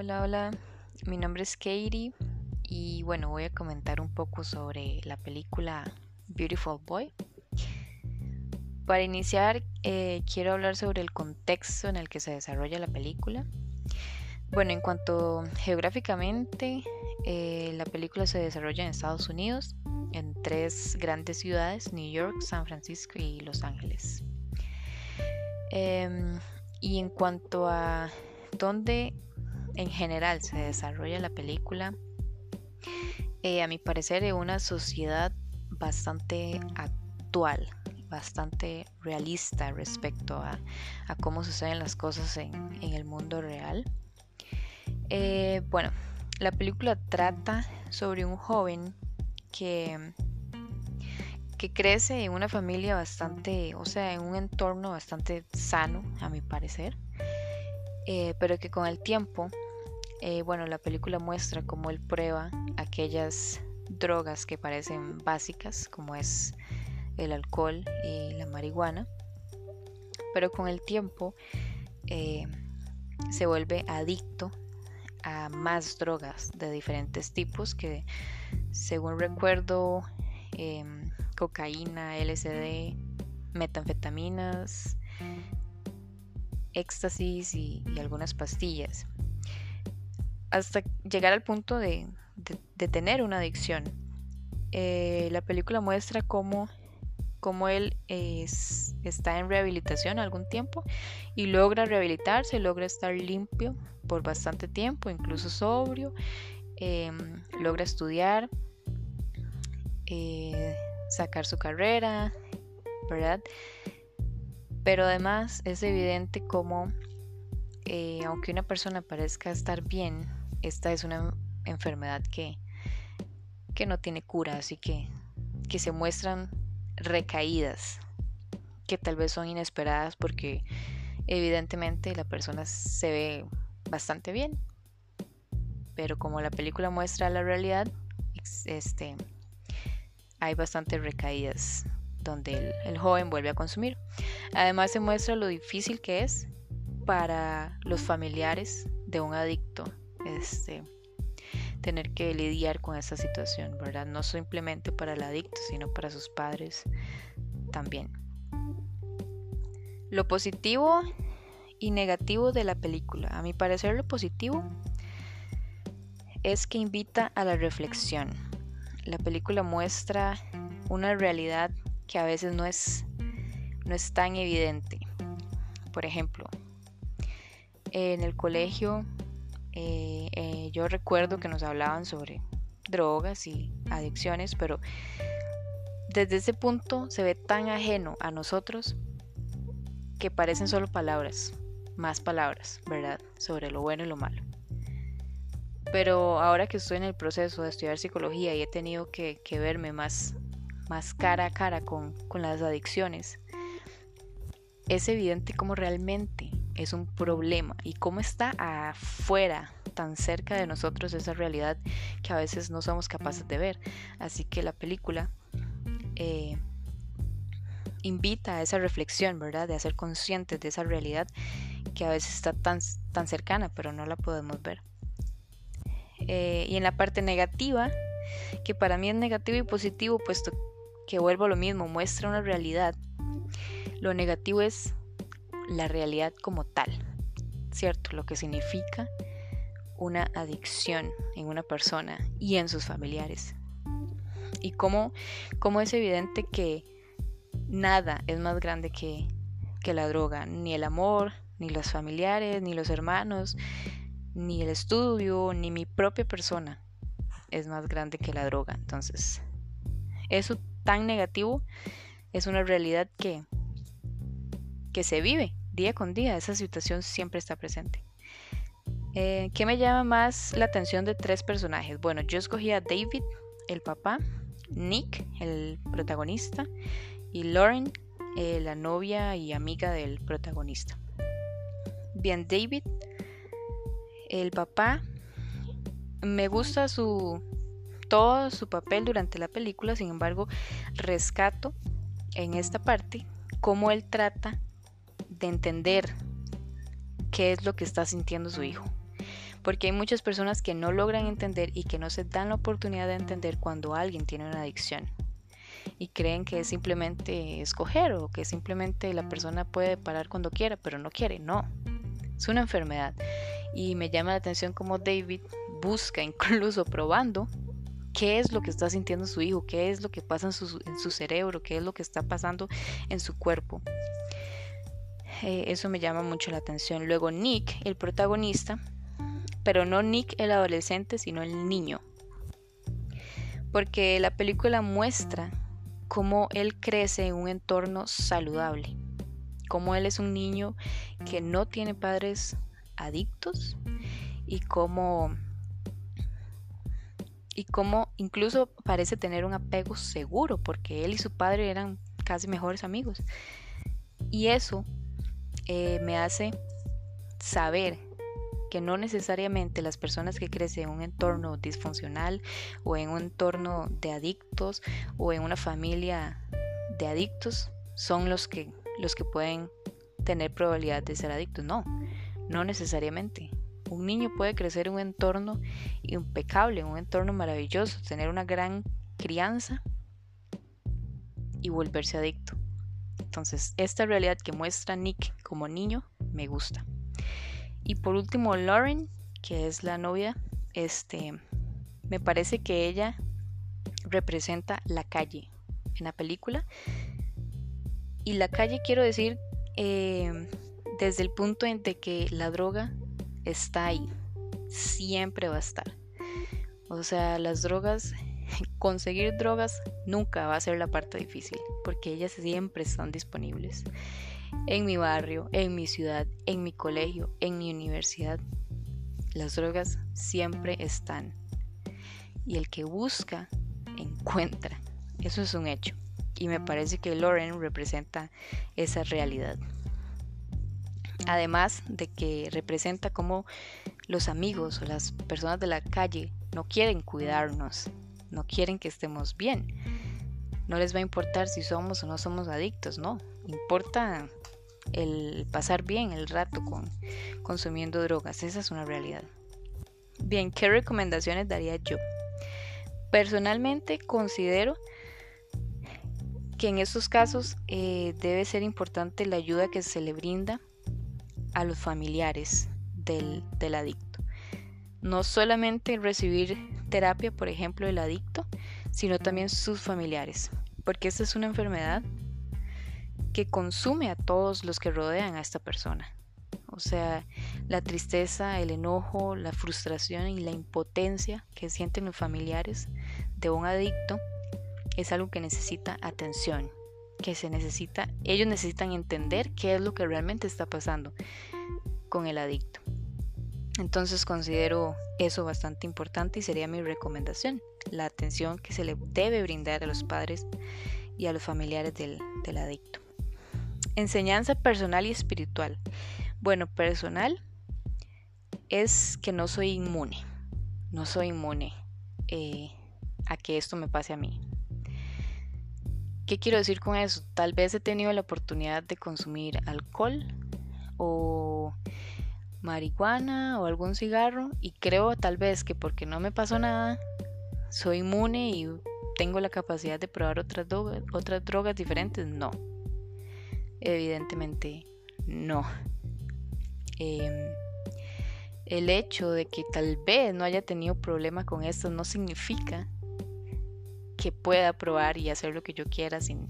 Hola, hola, mi nombre es Katie y bueno, voy a comentar un poco sobre la película Beautiful Boy. Para iniciar, eh, quiero hablar sobre el contexto en el que se desarrolla la película. Bueno, en cuanto geográficamente, eh, la película se desarrolla en Estados Unidos, en tres grandes ciudades, New York, San Francisco y Los Ángeles. Em, y en cuanto a dónde en general se desarrolla la película, eh, a mi parecer, en una sociedad bastante actual, bastante realista respecto a, cómo suceden las cosas en, el mundo real. Eh, bueno, la película trata sobre un joven que, que crece en una familia bastante, o sea, en un entorno bastante sano, a mi parecer, eh, pero que con el tiempo eh, bueno, la película muestra cómo él prueba aquellas drogas que parecen básicas, como es el alcohol y la marihuana, pero con el tiempo eh, se vuelve adicto a más drogas de diferentes tipos que, según recuerdo, em, cocaína, LSD, metanfetaminas, éxtasis y algunas pastillas hasta llegar al punto de, tener una adicción. Eh, la película muestra cómo, él está en rehabilitación algún tiempo y logra rehabilitarse, logra estar limpio por bastante tiempo, incluso sobrio, em, logra estudiar, eh, sacar su carrera, ¿verdad? Pero además es evidente cómo, eh, aunque una persona parezca estar bien, esta es una enfermedad que, que no tiene cura, así que, que se muestran recaídas que tal vez son inesperadas porque evidentemente la persona se ve bastante bien. Pero como la película muestra la realidad, este, hay bastantes recaídas donde el, joven vuelve a consumir. Además se muestra lo difícil que es para los familiares de un adicto este, tener que lidiar con esa situación, ¿verdad? No simplemente para el adicto, sino para sus padres también. Lo positivo y negativo de la película. A mi parecer lo positivo es que invita a la reflexión. La película muestra una realidad que a veces no es, no es tan evidente. Por ejemplo, en el colegio eh, eh, yo recuerdo que nos hablaban sobre drogas y adicciones, pero desde ese punto se ve tan ajeno a nosotros que parecen solo palabras, más palabras, ¿verdad? Sobre lo bueno y lo malo. Pero ahora que estoy en el proceso de estudiar psicología y he tenido que, verme más, más cara a cara con, con las adicciones, es evidente cómo realmente es un problema y cómo está afuera, tan cerca de nosotros esa realidad que a veces no somos capaces de ver. Así que la película eh, invita a esa reflexión, ¿verdad? De hacer conscientes de esa realidad que a veces está tan, tan cercana, pero no la podemos ver. Eh, y en la parte negativa, que para mí es negativo y positivo, puesto que vuelvo a lo mismo, muestra una realidad. Lo negativo es la realidad como tal, ¿cierto? Lo que significa una adicción en una persona y en sus familiares. Y cómo, cómo es evidente que nada es más grande que, que la droga, ni el amor, ni los familiares, ni los hermanos, ni el estudio, ni mi propia persona es más grande que la droga. Entonces, eso tan negativo es una realidad que, que se vive día con día, esa situación siempre está presente. Eh, ¿Qué me llama más la atención de tres personajes? Bueno, yo escogí a David, el papá, Nick, el protagonista, y Lauren, eh, la novia y amiga del protagonista. Bien, David, el papá, me gusta su todo su papel durante la película, sin embargo, rescato en esta parte cómo él trata de entender qué es lo que está sintiendo su hijo. Porque hay muchas personas que no logran entender y que no se dan la oportunidad de entender cuando alguien tiene una adicción. Y creen que es simplemente escoger o que simplemente la persona puede parar cuando quiera, pero no quiere. No, es una enfermedad. Y me llama la atención como David busca, incluso probando, qué es lo que está sintiendo su hijo, qué es lo que pasa en su, cerebro, qué es lo que está pasando en su cuerpo. Eh, eso me llama mucho la atención. Luego Nick, el protagonista, pero no Nick el adolescente, sino el niño. Porque la película muestra cómo él crece en un entorno saludable, cómo él es un niño que no tiene padres adictos y cómo y cómo incluso parece tener un apego seguro porque él y su padre eran casi mejores amigos. Y eso eh, me hace saber que no necesariamente las personas que crecen en un entorno disfuncional o en un entorno de adictos o en una familia de adictos son los que, los que pueden tener probabilidad de ser adictos. No, no necesariamente. Un niño puede crecer en un entorno impecable, en un entorno maravilloso, tener una gran crianza y volverse adicto. Entonces, esta realidad que muestra Nick como niño me gusta. Y por último, Lauren, que es la novia, este, me parece que ella representa la calle en la película. Y la calle quiero decir eh, desde el punto en que la droga está ahí, siempre va a estar. O sea, las drogas, conseguir drogas nunca va a ser la parte difícil, porque ellas siempre están disponibles. En mi barrio, en mi ciudad, en mi colegio, en mi universidad, las drogas siempre están. Y el que busca, encuentra. Eso es un hecho. Y me parece que Lauren representa esa realidad. Además de que representa cómo los amigos o las personas de la calle no quieren cuidarnos, no quieren que estemos bien. No les va a importar si somos o no somos adictos, no. Importa el pasar bien el rato con consumiendo drogas. Esa es una realidad. Bien, ¿qué recomendaciones daría yo? Personalmente considero que en estos casos eh, debe ser importante la ayuda que se le brinda a los familiares del, del adicto. No solamente recibir terapia, por ejemplo, del adicto, sino también sus familiares, porque esta es una enfermedad que consume a todos los que rodean a esta persona. O sea, la tristeza, el enojo, la frustración y la impotencia que sienten los familiares de un adicto es algo que necesita atención, que se necesita, ellos necesitan entender qué es lo que realmente está pasando con el adicto. Entonces considero eso bastante importante y sería mi recomendación, la atención que se le debe brindar a los padres y a los familiares del, del adicto. Enseñanza personal y espiritual. Bueno, personal es que no soy inmune, no soy inmune eh, a que esto me pase a mí. ¿Qué quiero decir con eso? Tal vez he tenido la oportunidad de consumir alcohol o marihuana o algún cigarro y creo tal vez que porque no me pasó nada, soy inmune y tengo la capacidad de probar otras, drogas diferentes. No, evidentemente no. Em, el hecho de que tal vez no haya tenido problema con esto no significa que pueda probar y hacer lo que yo quiera sin,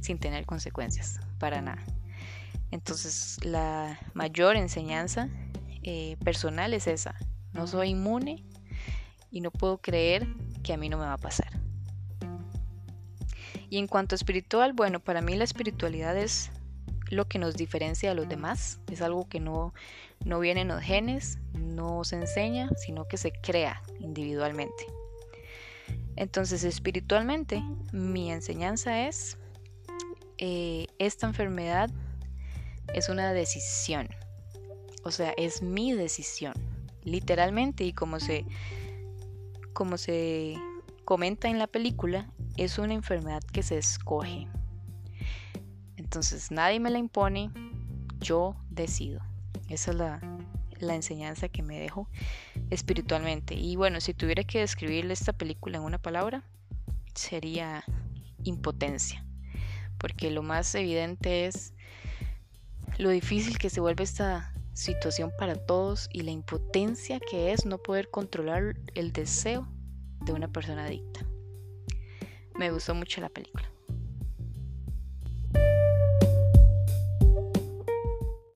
sin tener consecuencias, para nada. Entonces la mayor enseñanza eh, personal es esa. No soy inmune y no puedo creer que a mí no me va a pasar. Y en cuanto a espiritual, bueno, para mí la espiritualidad es lo que nos diferencia a los demás. Es algo que no, no viene en los genes, no se enseña, sino que se crea individualmente. Entonces, espiritualmente, mi enseñanza es, eh, esta enfermedad es una decisión. O sea, es mi decisión, literalmente, y como se, como se comenta en la película, es una enfermedad que se escoge. Entonces, nadie me la impone, yo decido. Esa es la, la enseñanza que me dejo espiritualmente. Y bueno, si tuviera que describir esta película en una palabra, sería impotencia. Porque lo más evidente es lo difícil que se vuelve esta situación para todos y la impotencia que es no poder controlar el deseo de una persona adicta. Me gustó mucho la película.